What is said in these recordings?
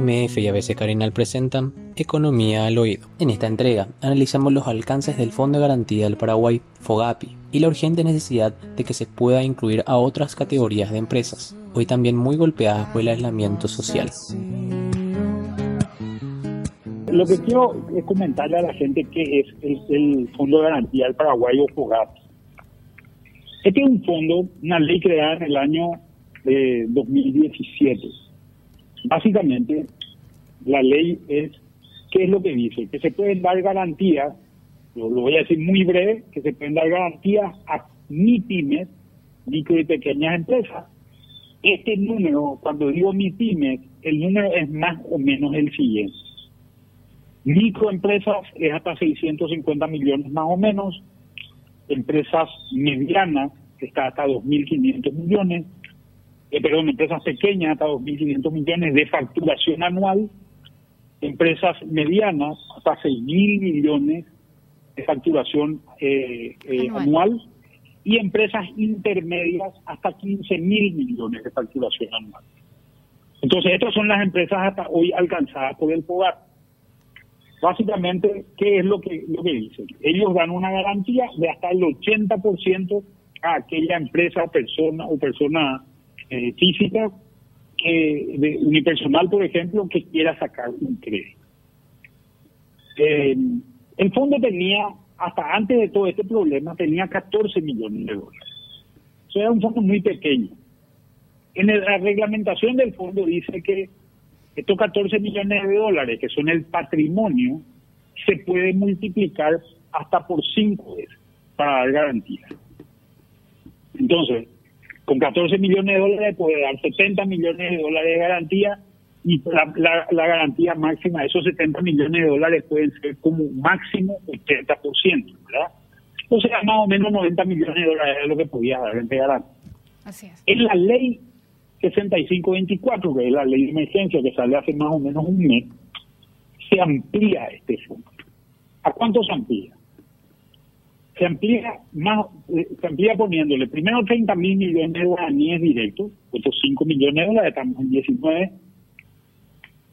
MF y ABC Carinal presentan Economía al Oído. En esta entrega analizamos los alcances del Fondo de Garantía del Paraguay, FOGAPI, y la urgente necesidad de que se pueda incluir a otras categorías de empresas, hoy también muy golpeadas por el aislamiento social. Lo que quiero es comentarle a la gente que es el, Fondo de Garantía del Paraguay o FOGAPI. Este es un fondo, una ley creada en el año de 2017 Básicamente, la ley es, ¿qué es lo que dice? Que se pueden dar garantías, lo, voy a decir muy breve, que se pueden dar garantías a MIPIMES, micro y pequeñas empresas. Este número, cuando digo MIPIMES, el número es más o menos el siguiente. Microempresas es hasta 650 millones más o menos, empresas medianas está hasta 2.500 millones, eh, perdón, empresas pequeñas hasta 2.500 millones de facturación anual, empresas medianas hasta 6.000 millones de facturación eh, eh, anual. y empresas intermedias hasta 15.000 millones de facturación anual. Entonces, estas son las empresas hasta hoy alcanzadas por el POGAR. Básicamente, ¿qué es lo que, lo que dicen? Ellos dan una garantía de hasta el 80% a aquella empresa, persona o persona eh, física que, de unipersonal, por ejemplo, que quiera sacar un crédito. Eh, el fondo tenía, hasta antes de todo este problema, tenía 14 millones de dólares. Eso era un fondo muy pequeño. En la reglamentación del fondo dice que estos 14 millones de dólares, que son el patrimonio, se puede multiplicar hasta por 5 veces para dar garantía. Entonces, con 14 millones de dólares puede dar 70 millones de dólares de garantía y la, garantía máxima de esos 70 millones de dólares pueden ser como máximo 80%, ¿verdad? O sea, más o menos 90 millones de dólares es lo que podía dar en garantía. Así es. En la ley 6524, que es la ley de emergencia que sale hace más o menos un mes, se amplía este fondo. ¿A cuánto se amplía? Se amplía más, eh, se amplía poniéndole primero 30 mil millones de guaraníes directos, otros 5 millones de dólares, estamos en 19,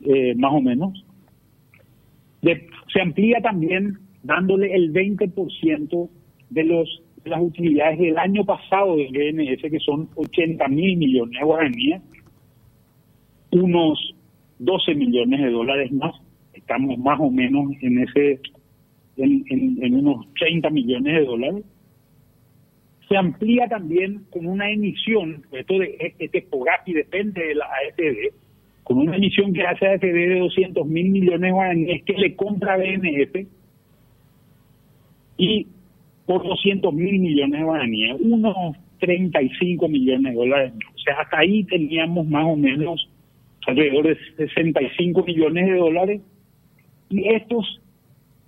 eh, más o menos. se amplía también dándole el 20% de los las utilidades del año pasado del BNS, que son 80 mil millones de guaraníes, unos 12 millones de dólares más. Estamos más o menos en ese en, unos 30 millones de dólares. Se amplía también con una emisión, esto de este POGAPI depende de la AFD, con una emisión que hace AFD de 200 mil millones de guaraníes que le compra BNF y por 200 mil millones de guaraníes, unos 35 millones de dólares. O sea, hasta ahí teníamos más o menos alrededor de 65 millones de dólares y estos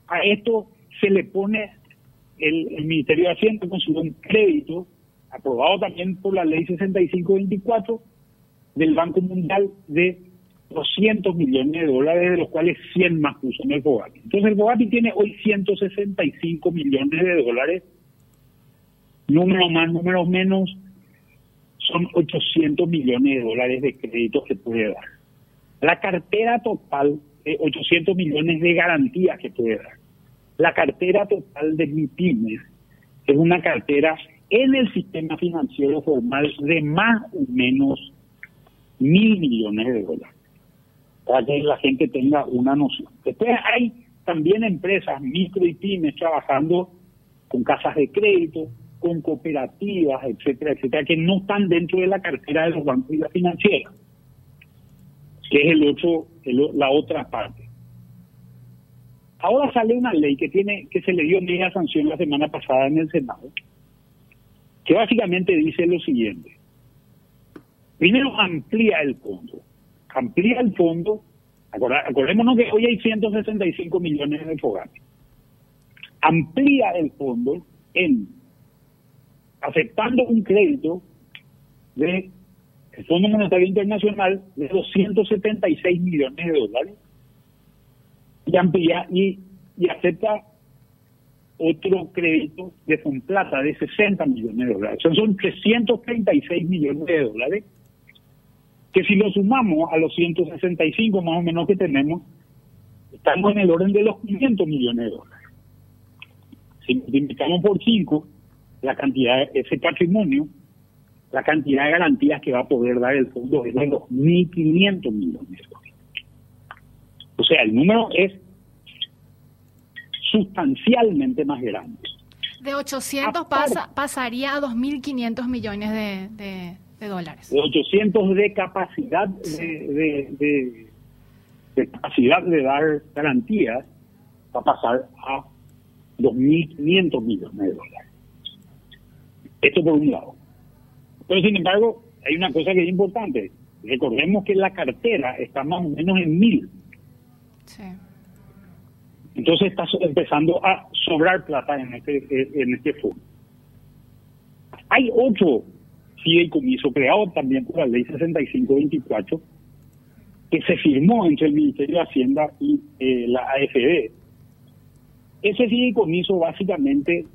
a esto se le pone el, Ministerio de Hacienda consiguió un crédito aprobado también por la ley 6524 del Banco Mundial de 200 millones de dólares, de los cuales 100 más puso en el Bogati. Entonces el Bogati tiene hoy 165 millones de dólares, número más, número menos, son 800 millones de dólares de créditos que puede dar. La cartera total 800 millones de garantías que puede dar. La cartera total de MIPIMES es una cartera en el sistema financiero formal de más o menos mil millones de dólares, para que la gente tenga una noción. Después hay también empresas micro y pymes trabajando con casas de crédito, con cooperativas, etcétera, etcétera, que no están dentro de la cartera de los bancos y la financiera que es el otro, la otra parte. Ahora sale una ley que tiene que se le dio media sanción la semana pasada en el Senado, que básicamente dice lo siguiente. Primero amplía el fondo, amplía el fondo, acordémonos que hoy hay 165 millones de fogates, amplía el fondo en aceptando un crédito de el Fondo Monetario Internacional de 276 millones de dólares y acepta otro crédito de Fonplata de 60 millones de dólares. son 336 millones de dólares que si lo sumamos a los 165 más o menos que tenemos, estamos en el orden de los 500 millones de dólares. Si multiplicamos por 5 la cantidad, ese patrimonio, la cantidad de garantías que va a poder dar el fondo es de los 1.500 millones de dólares. O sea, el número es sustancialmente más grande. De 800 pasa, pasaría a 2.500 millones de, de, dólares. De 800 de capacidad de, de, de, capacidad de dar garantías va a pasar a 2.500 millones de dólares. Esto por un lado. Pero sin embargo, hay una cosa que es importante. Recordemos que la cartera está más o menos en mil. Sí. Entonces está empezando a sobrar plata en este, en este fondo. Hay otro fideicomiso creado también por la ley 6524 que se firmó entre el Ministerio de Hacienda y eh, la AFD. Ese fideicomiso básicamente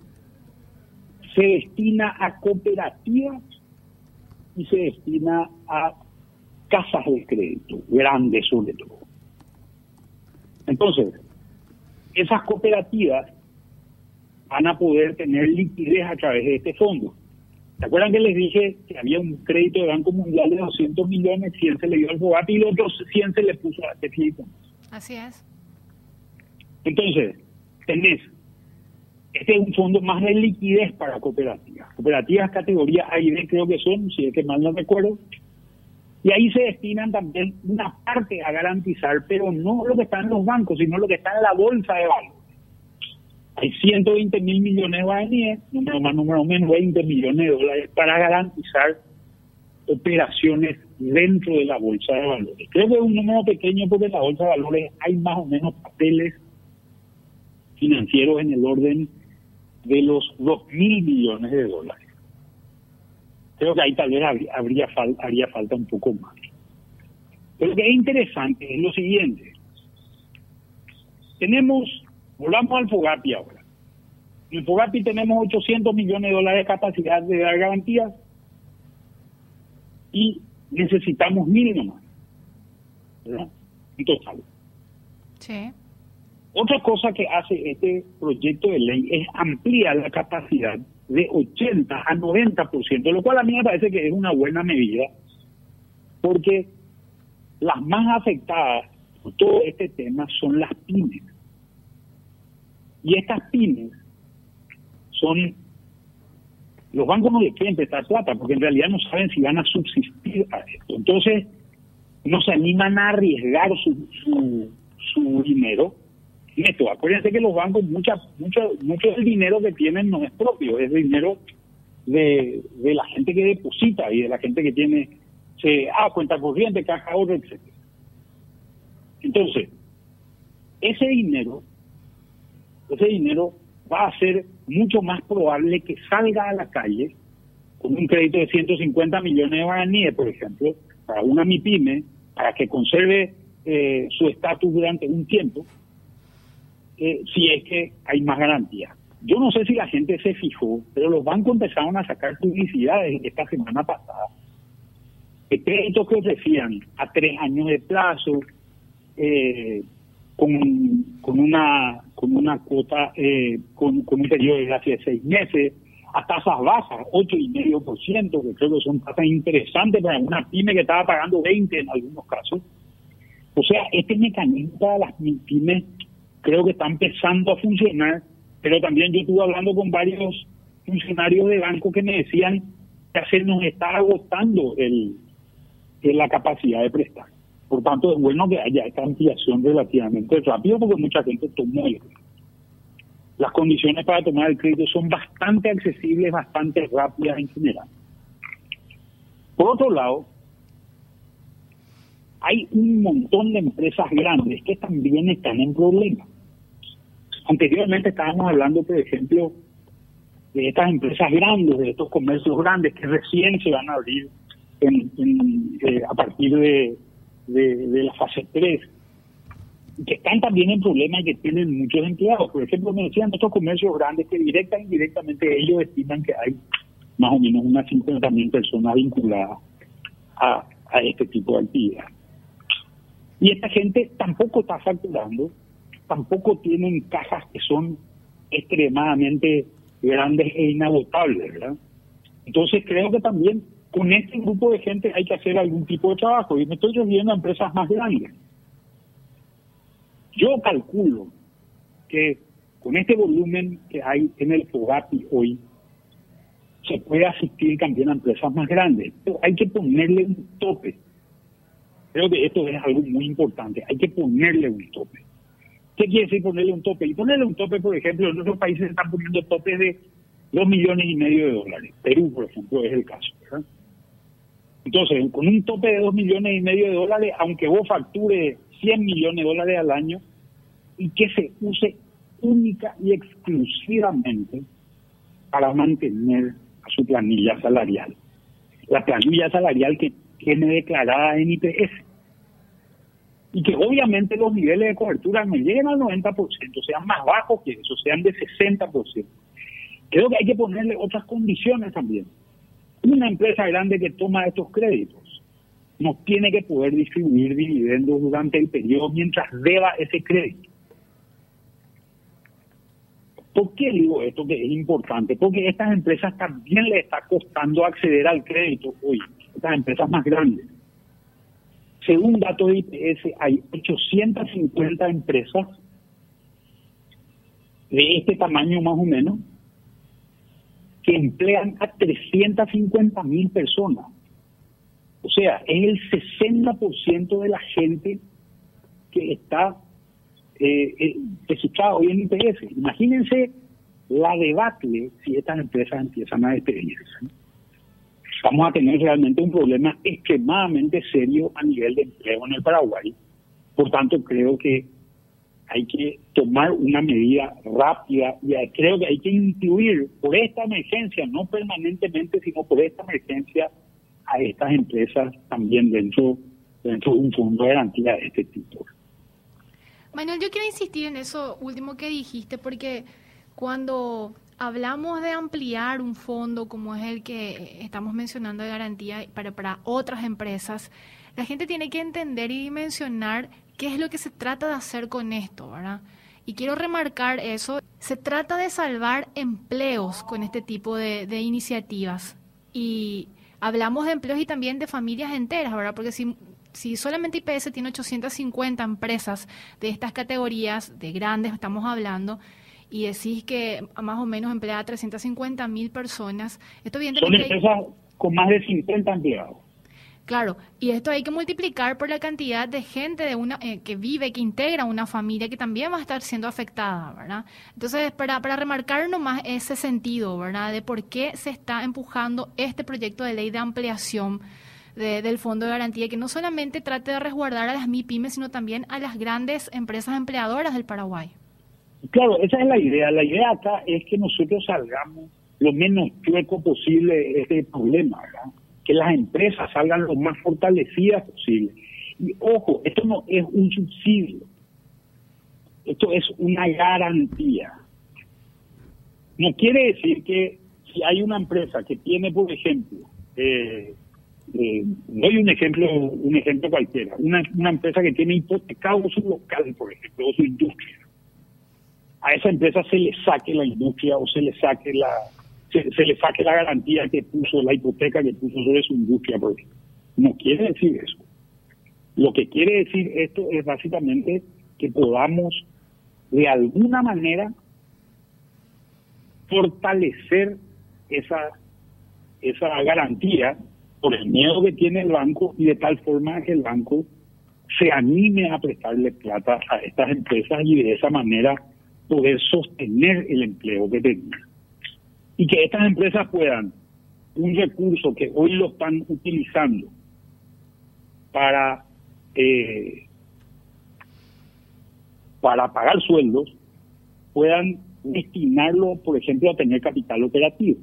se destina a cooperativas y se destina a casas de crédito, grandes sobre todo. Entonces, esas cooperativas van a poder tener liquidez a través de este fondo. ¿Se acuerdan que les dije que había un crédito de Banco Mundial de 200 millones, 100 se le dio al Fogati y los otros 100 se le puso a este Así es. Entonces, tenés, este es un fondo más de liquidez para cooperativas. Cooperativas categoría A y B creo que son, si es que mal no recuerdo, y ahí se destinan también una parte a garantizar, pero no lo que está en los bancos, sino lo que está en la bolsa de valores. Hay 120 mil millones de guaraníes, número más, número menos, 20 millones de dólares para garantizar operaciones dentro de la bolsa de valores. Creo que es un número pequeño porque en la bolsa de valores hay más o menos papeles financieros en el orden de los 2 mil millones de dólares. Creo que ahí tal vez habría, haría falta un poco más. Pero lo que es interesante es lo siguiente. Tenemos, volvamos al Fogapi ahora. En el Fogapi tenemos 800 millones de dólares de capacidad de dar garantías y necesitamos mil más. ¿verdad? En total. Sí. Otra cosa que hace este proyecto de ley es ampliar la capacidad de 80 a 90%, lo cual a mí me parece que es una buena medida, porque las más afectadas por todo este tema son las pymes. Y estas pymes son, los bancos no les quieren prestar plata, porque en realidad no saben si van a subsistir a esto. Entonces, no se animan a arriesgar su, su, su dinero esto, acuérdense que los bancos, mucha, mucho, mucho del dinero que tienen no es propio, es dinero de, de la gente que deposita y de la gente que tiene se, ah, cuenta corriente, caja ahorro, etc. Entonces, ese dinero, ese dinero va a ser mucho más probable que salga a la calle con un crédito de 150 millones de guaraníes, por ejemplo, para una MIPYME, para que conserve eh, su estatus durante un tiempo, si es que hay más garantía. Yo no sé si la gente se fijó, pero los bancos empezaron a sacar publicidades esta semana pasada de créditos que ofrecían a tres años de plazo, eh, con, con una con una cuota, eh, con, un periodo de gracia de seis meses, a tasas bajas, ocho y medio por ciento, que creo que son tasas interesantes para una pyme que estaba pagando 20 en algunos casos. O sea, este mecanismo para las pymes creo que está empezando a funcionar, pero también yo estuve hablando con varios funcionarios de banco que me decían que se nos está agotando el, la capacidad de prestar. Por tanto, es bueno que haya esta ampliación relativamente rápido porque mucha gente tomó el crédito. Las condiciones para tomar el crédito son bastante accesibles, bastante rápidas en general. Por otro lado, hay un montón de empresas grandes que también están en problemas. Anteriormente estábamos hablando, por ejemplo, de estas empresas grandes, de estos comercios grandes que recién se van a abrir eh, a partir de, la fase 3, que están también en problemas y que tienen muchos empleados. Por ejemplo, me decían estos comercios grandes que directa e indirectamente ellos estiman que hay más o menos unas 50.000 personas vinculadas a, a este tipo de actividad. Y esta gente tampoco está facturando, tampoco tienen cajas que son extremadamente grandes e inagotables, ¿verdad? Entonces creo que también con este grupo de gente hay que hacer algún tipo de trabajo y me estoy refiriendo a empresas más grandes. Yo calculo que con este volumen que hay en el FOGAPI hoy, se puede asistir también a empresas más grandes. Pero hay que ponerle un tope. Creo que esto es algo muy importante. Hay que ponerle un tope. ¿Qué quiere decir ponerle un tope? Y ponerle un tope, por ejemplo, en otros países están poniendo topes de dos millones y medio de dólares. Perú, por ejemplo, es el caso. Entonces, con un tope de dos millones y medio de dólares, aunque vos facture 100 millones de dólares al año, y que se use única y exclusivamente para mantener a su planilla salarial. La planilla salarial que tiene declarada en IPS. Y que obviamente los niveles de cobertura no lleguen al 90%, sean más bajos que eso, sean de 60%. Creo que hay que ponerle otras condiciones también. Una empresa grande que toma estos créditos no tiene que poder distribuir dividendos durante el periodo mientras deba ese crédito. ¿Por qué digo esto que es importante? Porque estas empresas también le está costando acceder al crédito hoy, estas empresas más grandes. Según datos de IPS, hay 850 empresas de este tamaño más o menos que emplean a 350 mil personas. O sea, es el 60% de la gente que está eh, eh, hoy en IPS. Imagínense la debacle si estas empresas empiezan a despedirse. Vamos a tener realmente un problema extremadamente serio a nivel de empleo en el Paraguay. Por tanto, creo que hay que tomar una medida rápida y creo que hay que incluir por esta emergencia, no permanentemente, sino por esta emergencia, a estas empresas también dentro, dentro de un fondo de garantía de este tipo. Manuel, yo quiero insistir en eso último que dijiste, porque cuando hablamos de ampliar un fondo como es el que estamos mencionando de garantía para, para otras empresas, la gente tiene que entender y dimensionar qué es lo que se trata de hacer con esto, ¿verdad? Y quiero remarcar eso, se trata de salvar empleos con este tipo de, de iniciativas. Y hablamos de empleos y también de familias enteras, ¿verdad? Porque si si solamente IPS tiene 850 empresas de estas categorías, de grandes estamos hablando, y decís que más o menos emplea a 350 mil personas, esto Son empresas con más de 50 empleados. Claro, y esto hay que multiplicar por la cantidad de gente de una eh, que vive, que integra una familia que también va a estar siendo afectada, ¿verdad? Entonces, para, para remarcar nomás ese sentido, ¿verdad? De por qué se está empujando este proyecto de ley de ampliación del Fondo de Garantía, que no solamente trate de resguardar a las MIPIMES, sino también a las grandes empresas empleadoras del Paraguay. Claro, esa es la idea. La idea acá es que nosotros salgamos lo menos chueco posible de este problema. Que las empresas salgan lo más fortalecidas posible. Y ojo, esto no es un subsidio, esto es una garantía. No quiere decir que si hay una empresa que tiene, por ejemplo, eh, eh, doy un ejemplo, un ejemplo cualquiera. Una, una empresa que tiene hipotecado su local, por ejemplo, o su industria. A esa empresa se le saque la industria o se le saque la se, le saque la garantía que puso, la hipoteca que puso sobre su industria, por ejemplo. No quiere decir eso. Lo que quiere decir esto es básicamente que podamos de alguna manera fortalecer esa, esa garantía por el miedo que tiene el banco y de tal forma que el banco se anime a prestarle plata a estas empresas y de esa manera poder sostener el empleo que tengan. Y que estas empresas puedan, un recurso que hoy lo están utilizando para, eh, para pagar sueldos, puedan destinarlo, por ejemplo, a tener capital operativo.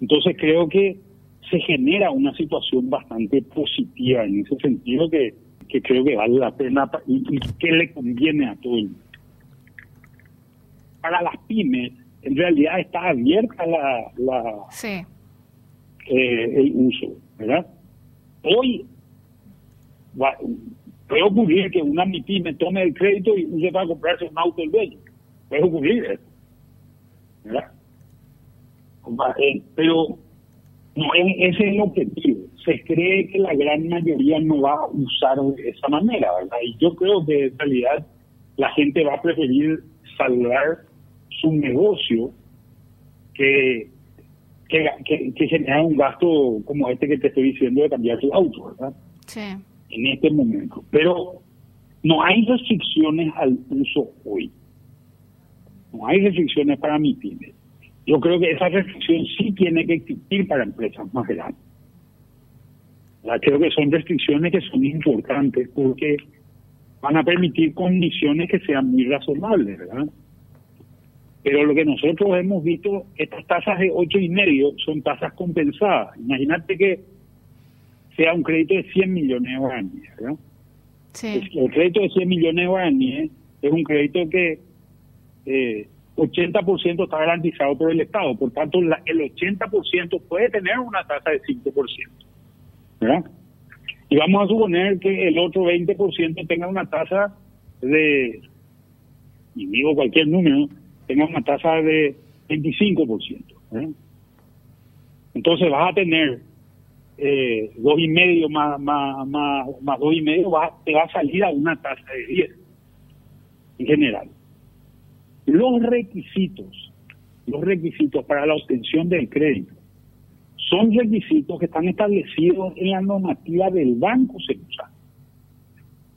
Entonces creo que se genera una situación bastante positiva en ese sentido que, creo que vale la pena y, que le conviene a todo el mundo. Para las pymes, en realidad está abierta la, la eh, el uso, ¿verdad? hoy puede ocurrir que una MIPYME tome el crédito y use para comprarse un auto el dueño. Puede ocurrir eso. ¿verdad? Eh, pero no ese es el objetivo. Se cree que la gran mayoría no va a usar de esa manera, ¿verdad? Y yo creo que en realidad la gente va a preferir salvar su negocio que, que, que, generar un gasto como este que te estoy diciendo de cambiar tu auto, ¿verdad? Sí. En este momento. Pero no hay restricciones al uso hoy. No hay restricciones para mi pyme. Yo creo que esa restricción sí tiene que existir para empresas más grandes. Creo que son restricciones que son importantes porque van a permitir condiciones que sean muy razonables, ¿verdad? Pero lo que nosotros hemos visto, estas tasas de ocho y medio son tasas compensadas. Imagínate que sea un crédito de 100 millones de guaraníes, ¿verdad? Sí. El crédito de 100 millones de guaraníes es un crédito que eh, 80% está garantizado por el Estado, por tanto el 80% puede tener una tasa de 5%. ¿verdad? Y vamos a suponer que el otro 20% tenga una tasa de, y digo cualquier número, tenga una tasa de 25%. ¿verdad? Entonces vas a tener eh, dos y medio más, más, más, dos y medio, te va a salir a una tasa de 10 en general. Los requisitos, los requisitos para la obtención del crédito son requisitos que están establecidos en la normativa del Banco Central.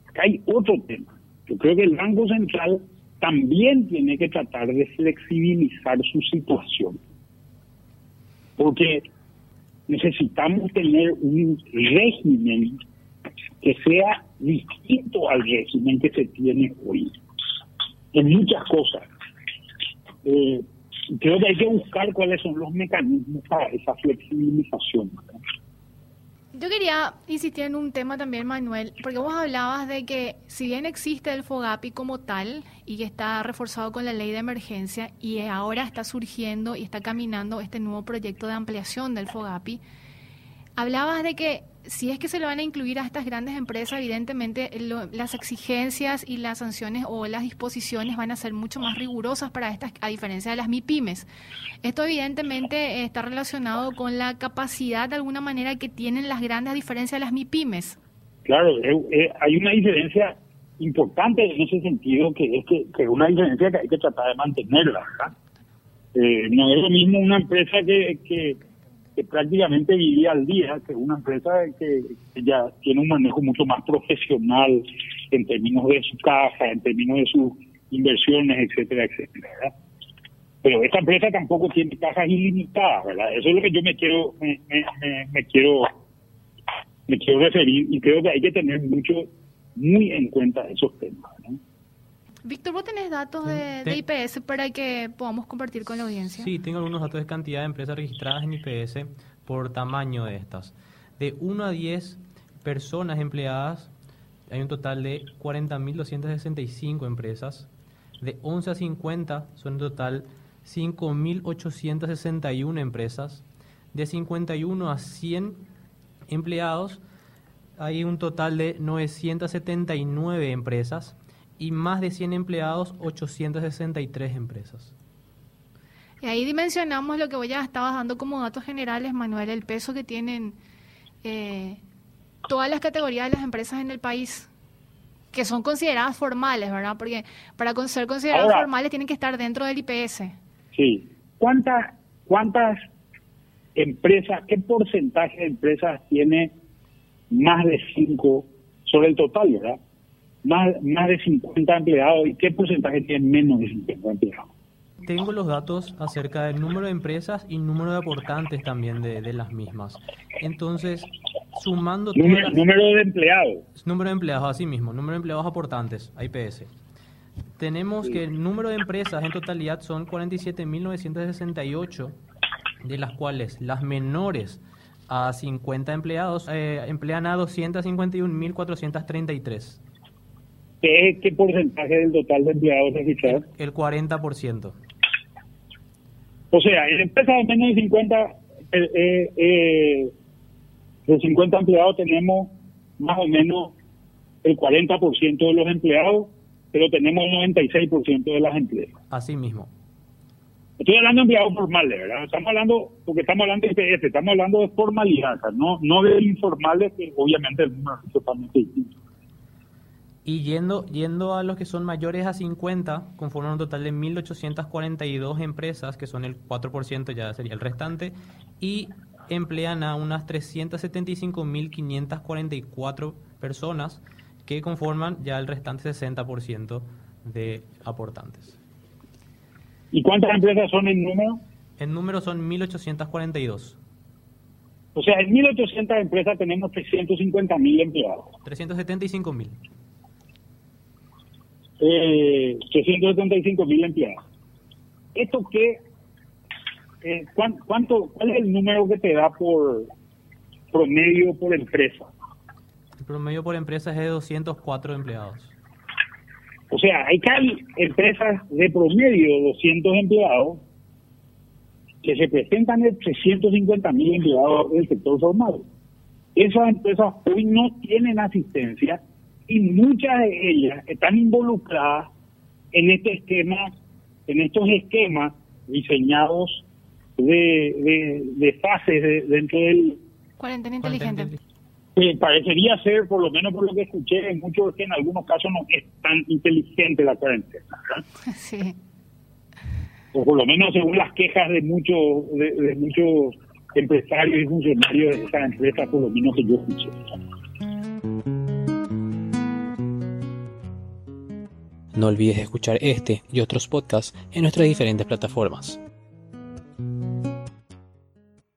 Acá hay otro tema. Yo creo que el Banco Central también tiene que tratar de flexibilizar su situación. Porque necesitamos tener un régimen que sea distinto al régimen que se tiene hoy. En muchas cosas eh, creo que hay que buscar cuáles son los mecanismos para esa flexibilización. Yo quería insistir en un tema también, Manuel, porque vos hablabas de que si bien existe el FOGAPI como tal y que está reforzado con la ley de emergencia y ahora está surgiendo y está caminando este nuevo proyecto de ampliación del FOGAPI, hablabas de que si es que se lo van a incluir a estas grandes empresas, evidentemente las exigencias y las sanciones o las disposiciones van a ser mucho más rigurosas para estas, a diferencia de las MIPIMES. Esto evidentemente está relacionado con la capacidad de alguna manera que tienen las grandes a diferencia de las MIPIMES. Claro, hay una diferencia importante en ese sentido que es que, que una diferencia que hay que tratar de mantenerla, ¿verdad? Eh, no es lo mismo una empresa que, que que prácticamente vivía al día, que es una empresa que, ya tiene un manejo mucho más profesional en términos de su caja, en términos de sus inversiones, etcétera, etcétera. Pero esta empresa tampoco tiene cajas ilimitadas, ¿verdad? Eso es lo que yo me quiero, me, quiero, me quiero referir y creo que hay que tener mucho, muy en cuenta esos temas. ¿no? Víctor, ¿vos tenés datos de, IPS para que podamos compartir con la audiencia? Sí, tengo algunos datos de cantidad de empresas registradas en IPS por tamaño de estas. De 1 a 10 personas empleadas, hay un total de 40.265 empresas. De 11 a 50 son en total 5.861 empresas. De 51 a 100 empleados hay un total de 979 empresas y más de 100 empleados, 863 empresas. Y ahí dimensionamos lo que vos ya estabas dando como datos generales, Manuel, el peso que tienen eh, todas las categorías de las empresas en el país, que son consideradas formales, ¿verdad? Porque para ser consideradas formales tienen que estar dentro del IPS. Sí. ¿Cuántas, ¿Cuántas empresas, qué porcentaje de empresas tiene más de 5 sobre el total, verdad? Más, más de 50 empleados y qué porcentaje tienen menos de 50 empleados. Tengo los datos acerca del número de empresas y número de aportantes también de, las mismas. Entonces, sumando... Número, número de empleados. Número de empleados, así mismo. Número de empleados aportantes, IPS. Tenemos que el número de empresas en totalidad son 47.968, de las cuales las menores a 50 empleados eh, emplean a 251.433. ¿Qué, ¿Qué porcentaje del total de empleados registrados? El 40%. O sea, en empresas de menos de 50 eh, eh, de 50 empleados tenemos más o menos el 40% de los empleados, pero tenemos el 96% de las empresas. Así mismo. Estoy hablando de empleados formales, ¿verdad? Estamos hablando, porque estamos hablando de IPF, estamos hablando de formalidad, no, no de informales, que obviamente es totalmente distinto. Y yendo, yendo a los que son mayores a 50, conforman un total de 1.842 empresas, que son el 4%, ya sería el restante, y emplean a unas 375.544 personas, que conforman ya el restante 60% de aportantes. ¿Y cuántas empresas son en número? En número son 1.842. O sea, en 1.800 empresas tenemos 350.000 empleados. 375.000 eh, 375 mil empleados. ¿Esto qué? Eh, ¿cuánto, ¿Cuál es el número que te da por promedio por empresa? El promedio por empresa es de 204 empleados. O sea, hay empresas de promedio de 200 empleados que se presentan en 350 mil empleados del sector formal. Esas empresas hoy no tienen asistencia y muchas de ellas están involucradas en este esquema, en estos esquemas diseñados de, de, fases dentro del... Cuarentena inteligente. parecería ser, por lo menos por lo que escuché, en muchos que en algunos casos no es tan inteligente la cuarentena. Sí. O por lo menos según las quejas de muchos de, muchos empresarios y funcionarios de esta empresa, por lo menos que yo escuché. No olvides escuchar este y otros podcasts en nuestras diferentes plataformas.